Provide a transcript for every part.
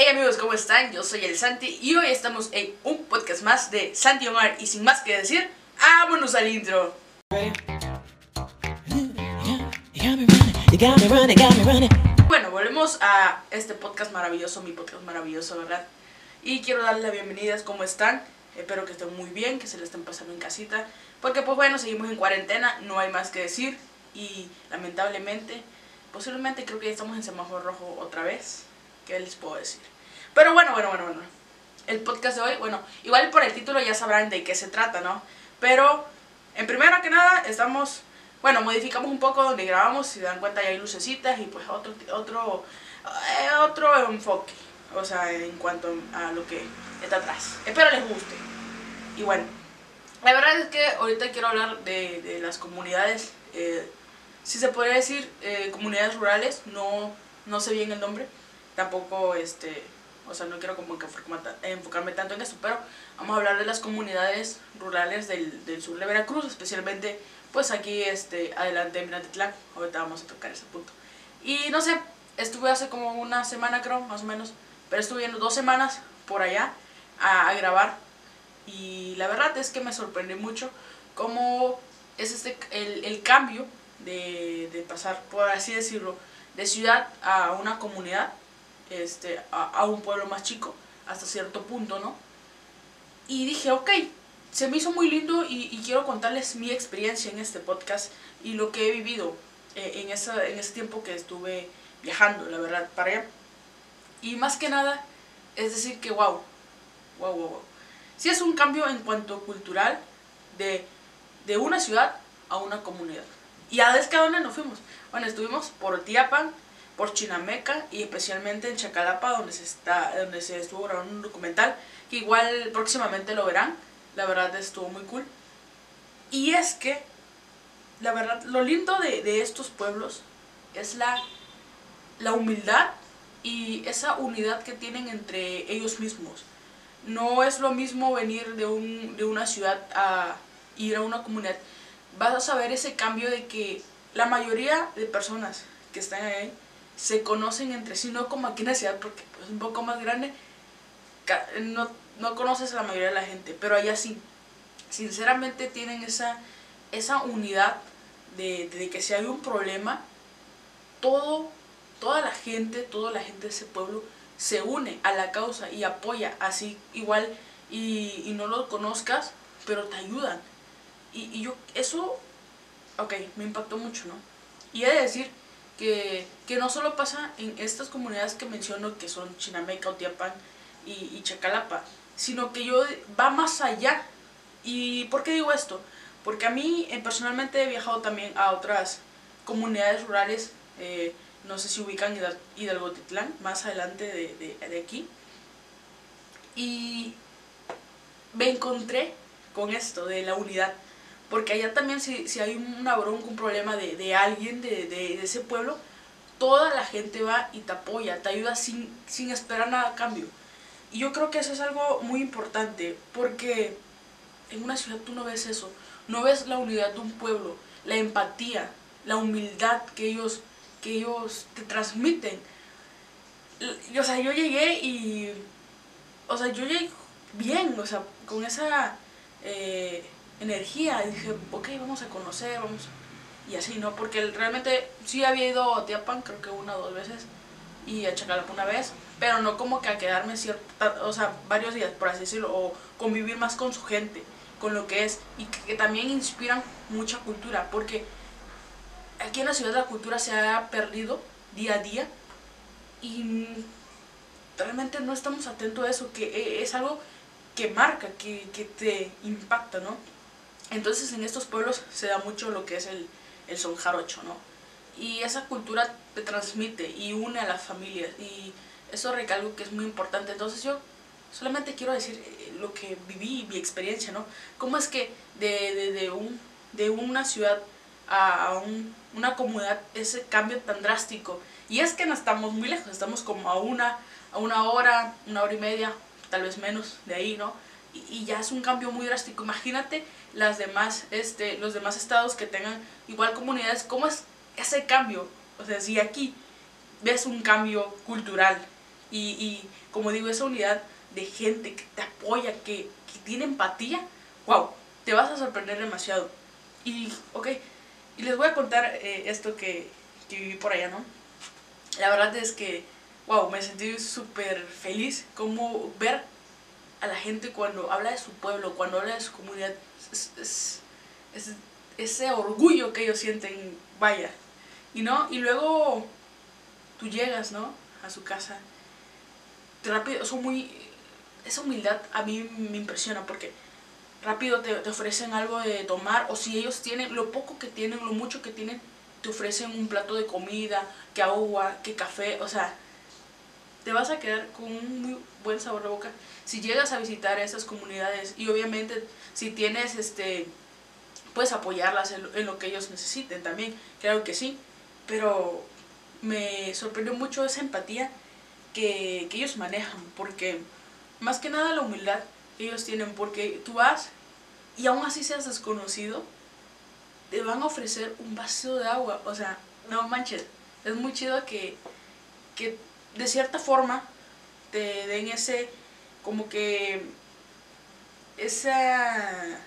Hey amigos, ¿cómo están? Yo soy el Santi y hoy estamos en un podcast más de Santi Omar y sin más que decir, ¡vámonos al intro! Bueno, volvemos a este podcast maravilloso, mi podcast maravilloso, ¿verdad? Y quiero darles las bienvenidas, ¿cómo están? Espero que estén muy bien, que se le estén pasando en casita, porque pues bueno, seguimos en cuarentena, no hay más que decir y lamentablemente, posiblemente creo que ya estamos en semáforo rojo otra vez, ¿qué les puedo decir? Pero bueno, bueno, bueno, bueno, el podcast de hoy, bueno, igual por el título ya sabrán de qué se trata, ¿no? Pero, en primero que nada, estamos bueno, modificamos un poco donde grabamos, si dan cuenta ya hay lucecitas y pues otro, otro, eh, otro enfoque, o sea, en cuanto a lo que está atrás. Espero les guste. Y bueno, la verdad es que ahorita quiero hablar de, de las comunidades, eh, si se podría decir eh, comunidades rurales, no, no sé bien el nombre, tampoco este, o sea, no quiero como enfocarme tanto en eso, pero vamos a hablar de las comunidades rurales del, del sur de Veracruz, especialmente pues aquí este, adelante en Minatitlán, ahorita vamos a tocar ese punto. Y no sé, estuve hace como una semana creo, más o menos, pero estuve dos semanas por allá a, grabar. Y la verdad es que me sorprendió mucho cómo es este, el, el cambio de, de, pasar, por así decirlo, de ciudad a una comunidad, este, a, a un pueblo más chico, hasta cierto punto, ¿no? Y dije, ok, se me hizo muy lindo y, quiero contarles mi experiencia en este podcast y lo que he vivido eh, en, esa, en ese tiempo que estuve viajando, la verdad, para allá. Y más que nada, es decir que wow, wow, wow, wow. Sí es un cambio en cuanto cultural de, de una ciudad a una comunidad. ¿Y a ver que a dónde nos fuimos? Bueno, estuvimos por Tiapan, por Chinameca y especialmente en Chacalapa, donde se, está, donde se estuvo grabando un documental, que igual próximamente lo verán la verdad estuvo muy cool. Y es que, la verdad, lo lindo de, estos pueblos es la, la humildad y esa unidad que tienen entre ellos mismos. No es lo mismo venir de, un, de una ciudad a ir a una comunidad. Vas a saber ese cambio de que la mayoría de personas que están ahí se conocen entre sí, no como aquí en la ciudad, porque es pues, un poco más grande, no, no conoces a la mayoría de la gente, pero allá sí, sinceramente tienen esa, esa unidad de, de, que si hay un problema, todo, toda la gente, toda la gente de ese pueblo se une a la causa y apoya así igual y, y no lo conozcas, pero te ayudan. Y, y, yo, eso, ok, me impactó mucho, ¿no? Y he de decir que, que no solo pasa en estas comunidades que menciono, que son Chinameca, Otiapan y, y Chacalapa, sino que yo va más allá. ¿Y por qué digo esto? Porque a mí personalmente he viajado también a otras comunidades rurales, eh, no sé si ubican Hidalgo Titlán, más adelante de, de, aquí. Y me encontré con esto de la unidad. Porque allá también si, si hay una bronca, un problema de, de alguien de, de, ese pueblo, toda la gente va y te apoya, te ayuda sin, sin esperar nada a cambio. Y yo creo que eso es algo muy importante, porque en una ciudad tú no ves eso, no ves la unidad de un pueblo, la empatía, la humildad que ellos, que ellos te transmiten. o sea, yo llegué y, o sea, yo llegué bien, o sea, con esa eh, energía, y dije, ok, vamos a conocer, vamos, y así, ¿no? Porque realmente sí había ido a Tiapan, creo que una o dos veces, y a Chacalapa una vez, pero no como que a quedarme cierta, o sea, varios días, por así decirlo, o convivir más con su gente, con lo que es, y que, también inspiran mucha cultura, porque aquí en la ciudad la cultura se ha perdido día a día y realmente no estamos atentos a eso, que e, es algo que marca, que, que te impacta, ¿no? Entonces en estos pueblos se da mucho lo que es el, el son jarocho, ¿no? Y esa cultura te transmite y une a las familias y eso recalco que es muy importante. Entonces yo solamente quiero decir eh, lo que viví, mi experiencia, ¿no? Cómo es que de, de, de un, de una ciudad a un, una comunidad ese cambio tan drástico. Y es que no estamos muy lejos, estamos como a una, a una hora, una hora y media, tal vez menos de ahí, ¿no? Y, y ya es un cambio muy drástico. Imagínate las demás, este, los demás estados que tengan igual comunidades, ¿cómo es ese cambio? O sea, si aquí ves un cambio cultural, Y, y como digo, esa unidad de gente que te apoya, que, que tiene empatía, wow, te vas a sorprender demasiado. Y, ok, y les voy a contar eh, esto que, que viví por allá, ¿no? La verdad es que, wow, me sentí súper feliz como ver a la gente cuando habla de su pueblo, cuando habla de su comunidad. Es, es, es, ese orgullo que ellos sienten, vaya. Y no, y luego tú llegas, ¿no? A su casa. Rápido, son muy. Esa humildad a mí me impresiona porque rápido te, ofrecen algo de tomar o si ellos tienen lo poco que tienen, lo mucho que tienen, te ofrecen un plato de comida, que agua, que café, o sea, te vas a quedar con un muy buen sabor de boca. Si llegas a visitar esas comunidades y obviamente si tienes este puedes apoyarlas en, en lo que ellos necesiten también, claro que sí, pero me sorprendió mucho esa empatía que, que ellos manejan, porque más que nada la humildad que ellos tienen, porque tú vas y aún así seas desconocido, te van a ofrecer un vaso de agua, o sea, no manches, es muy chido que, que de cierta forma te den ese, como que, esa,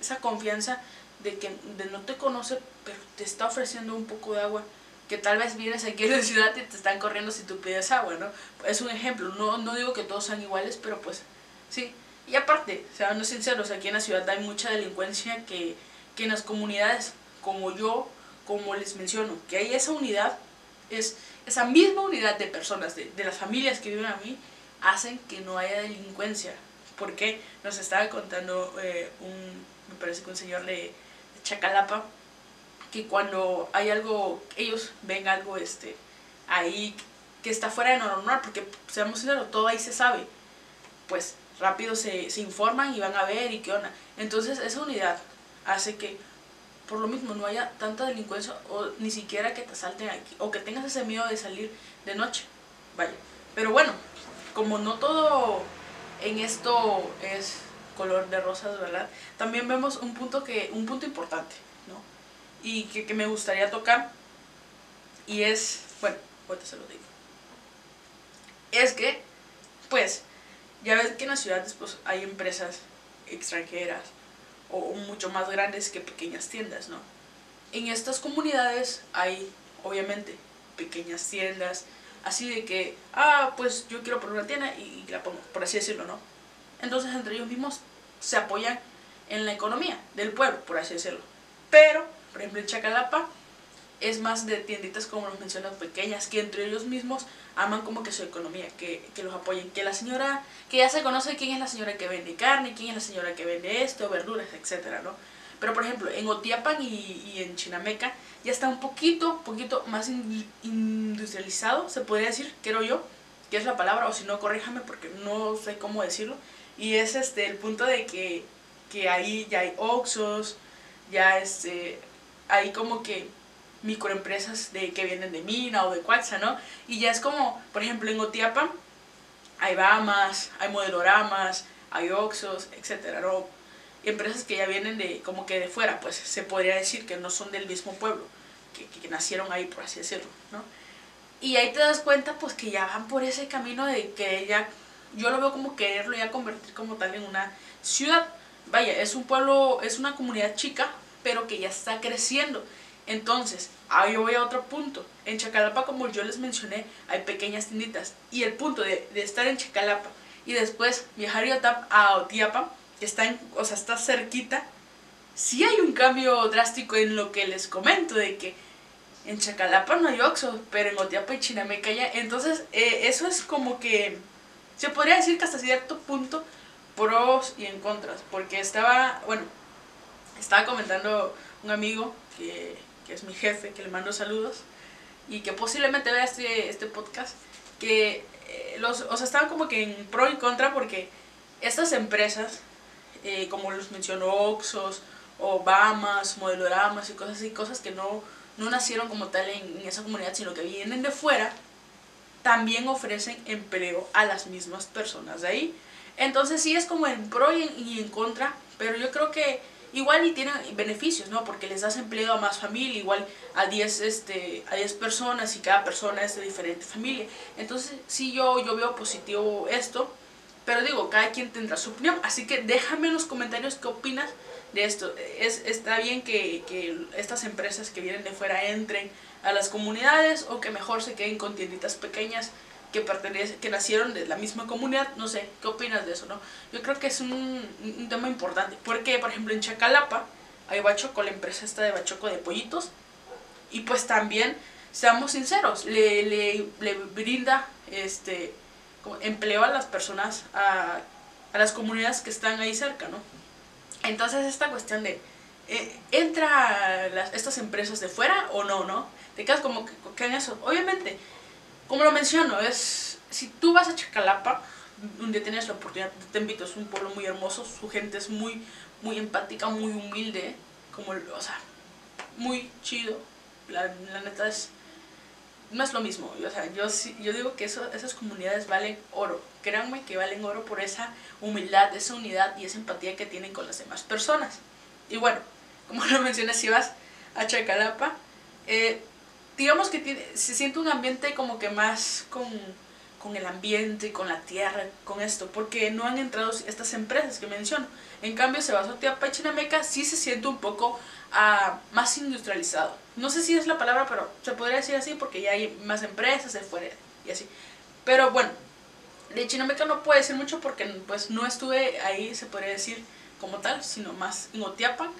esa confianza de que de no te conoce, pero te está ofreciendo un poco de agua que tal vez vienes aquí en la ciudad y te están corriendo si tú pides agua, ¿no? Es un ejemplo, no, no digo que todos sean iguales, pero pues sí. Y aparte, seamos sinceros, aquí en la ciudad hay mucha delincuencia que, que en las comunidades, como yo, como les menciono, que hay esa unidad, es esa misma unidad de personas, de, de las familias que viven a mí, hacen que no haya delincuencia. Porque nos estaba contando eh, un, me parece que un señor de, Chacalapa, que cuando hay algo, ellos ven algo este, ahí que está fuera de normal, porque seamos sinceros, todo ahí se sabe, pues rápido se, se informan y van a ver y qué onda. Entonces esa unidad hace que por lo mismo no haya tanta delincuencia o ni siquiera que te asalten aquí o que tengas ese miedo de salir de noche. Vaya. Pero bueno, como no todo en esto es color de rosas, ¿verdad? También vemos un punto que un punto importante, ¿no? Y que, que me gustaría tocar y es, bueno, ahorita se lo digo. Es que pues ya ves que en las ciudades pues hay empresas extranjeras o mucho más grandes que pequeñas tiendas, ¿no? En estas comunidades hay, obviamente, pequeñas tiendas, así de que, ah, pues yo quiero poner una tienda y, la pongo, por así decirlo, ¿no? Entonces entre ellos mismos se apoyan en la economía del pueblo, por así decirlo. Pero, por ejemplo, en Chacalapa es más de tienditas como los mencionas pequeñas, que entre ellos mismos aman como que su economía, que, que los apoyen, que la señora, que ya se conoce quién es la señora que vende carne, quién es la señora que vende esto, verduras, etcétera, ¿no? Pero por ejemplo, en Otiapan y, y en Chinameca ya está un poquito, poquito más in, industrializado, se podría decir, creo yo, que es la palabra, o si no, corríjame porque no sé cómo decirlo. Y es este el punto de que, que ahí ya hay Oxos, ya este, hay como que microempresas de, que vienen de mina o de Cuaxa, ¿no? Y ya es como, por ejemplo, en Otiapa hay Bamas, hay Modeloramas, hay Oxos, etcétera, ¿no? Empresas que ya vienen de, como que de fuera, pues se podría decir que no son del mismo pueblo, que, que nacieron ahí, por así decirlo, ¿no? Y ahí te das cuenta, pues, que ya van por ese camino de que ya, yo lo veo como quererlo ya convertir como tal en una ciudad. Vaya, es un pueblo, es una comunidad chica, pero que ya está creciendo. Entonces, ahí voy a otro punto. En Chacalapa, como yo les mencioné, hay pequeñas tienditas. Y el punto de, de estar en Chacalapa y después viajar a Otiapa, que está, en, o sea, está cerquita, sí hay un cambio drástico en lo que les comento, de que en Chacalapa no hay Oxxo, pero en Otiapa y Chinameca ya. Entonces, eh, eso es como que, se podría decir que hasta cierto punto, pros y en contras. Porque estaba, bueno, estaba comentando un amigo que que es mi jefe, que le mando saludos, y que posiblemente vea este, este podcast, que eh, los, o sea, estaban como que en pro y contra porque estas empresas, eh, como los mencionó Oxos, Obamas, Modeloramas y cosas así, cosas que no, no nacieron como tal en, en esa comunidad, sino que vienen de fuera, también ofrecen empleo a las mismas personas de ahí. Entonces sí es como en pro y en, y en contra, pero yo creo que igual y tienen beneficios, ¿no? Porque les das empleo a más familia, igual a 10 este, a 10 personas y cada persona es de diferente familia. Entonces, sí, yo, yo veo positivo esto, pero digo, cada quien tendrá su opinión. Así que déjame en los comentarios qué opinas de esto. Es, está bien que, que estas empresas que vienen de fuera entren a las comunidades o que mejor se queden con tienditas pequeñas que pertenecen, que nacieron de la misma comunidad, no sé, ¿qué opinas de eso, no? Yo creo que es un, un tema importante, porque por ejemplo en Chacalapa hay Bachoco, la empresa esta de Bachoco de pollitos, y pues también, seamos sinceros, le, le, le brinda este empleo a las personas, a, a, las comunidades que están ahí cerca, ¿no? Entonces esta cuestión de, eh, ¿entra las, estas empresas de fuera o no, no? Te quedas como que, que en eso. Obviamente, como lo menciono, es si tú vas a Chacalapa, día tienes la oportunidad, te invito, es un pueblo muy hermoso, su gente es muy, muy empática, muy humilde, como, o sea, muy chido, la, la neta es, no es lo mismo, o sea, yo, yo digo que eso, esas comunidades valen oro, créanme que valen oro por esa humildad, esa unidad y esa empatía que tienen con las demás personas. Y bueno, como lo mencioné, si vas a Chacalapa, eh, digamos que tiene, se siente un ambiente como que más con, el ambiente, con la tierra, con esto, porque no han entrado estas empresas que menciono. En cambio, Sebasotiapa y Chinameca sí se siente un poco uh, más industrializado. No sé si es la palabra, pero se podría decir así porque ya hay más empresas de fuera y así. Pero bueno, de Chinameca no puedo decir mucho porque pues no estuve ahí, se podría decir como tal, sino más en Otiapan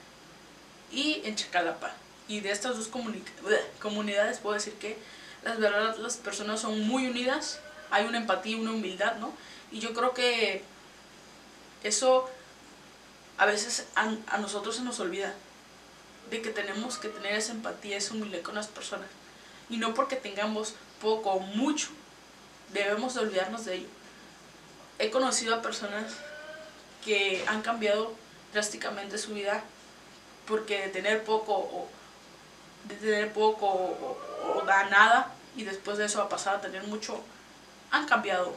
y en Chacalapa y de estas dos comunidades puedo decir que las verdad las personas son muy unidas, hay una empatía una humildad, ¿no? Y yo creo que eso a veces a, nosotros se nos olvida de que tenemos que tener esa empatía, esa humildad con las personas. Y no porque tengamos poco o mucho, debemos de olvidarnos de ello. He conocido a personas que han cambiado drásticamente su vida porque de tener poco o, de tener poco o, nada y después de eso a pasar a tener mucho, han cambiado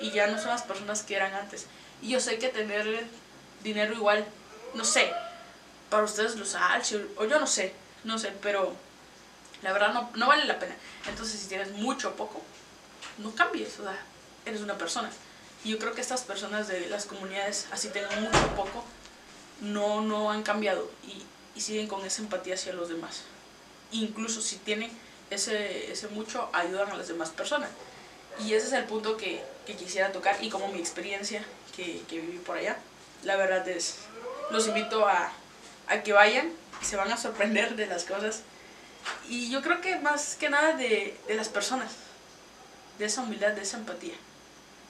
y ya no son las personas que eran antes. Y yo sé que tener dinero igual, no sé, para ustedes los altos o yo no sé, no sé, pero la verdad no, no vale la pena. Entonces si tienes mucho o poco, no cambies, o sea, eres una persona. Y yo creo que estas personas de las comunidades, así tengan mucho o poco, no, no han cambiado y, y siguen con esa empatía hacia los demás incluso si tienen ese, ese mucho, ayudan a las demás personas. Y ese es el punto que, que quisiera tocar y como mi experiencia que, que, viví por allá. La verdad es, los invito a, a que vayan se van a sorprender de las cosas. Y yo creo que más que nada de, de las personas, de esa humildad, de esa empatía,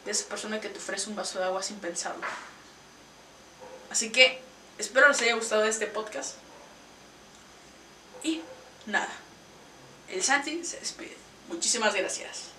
de esa persona que te ofrece un vaso de agua sin pensarlo. Así que espero les haya gustado este podcast. Y nada. El Santi se despide. Muchísimas gracias.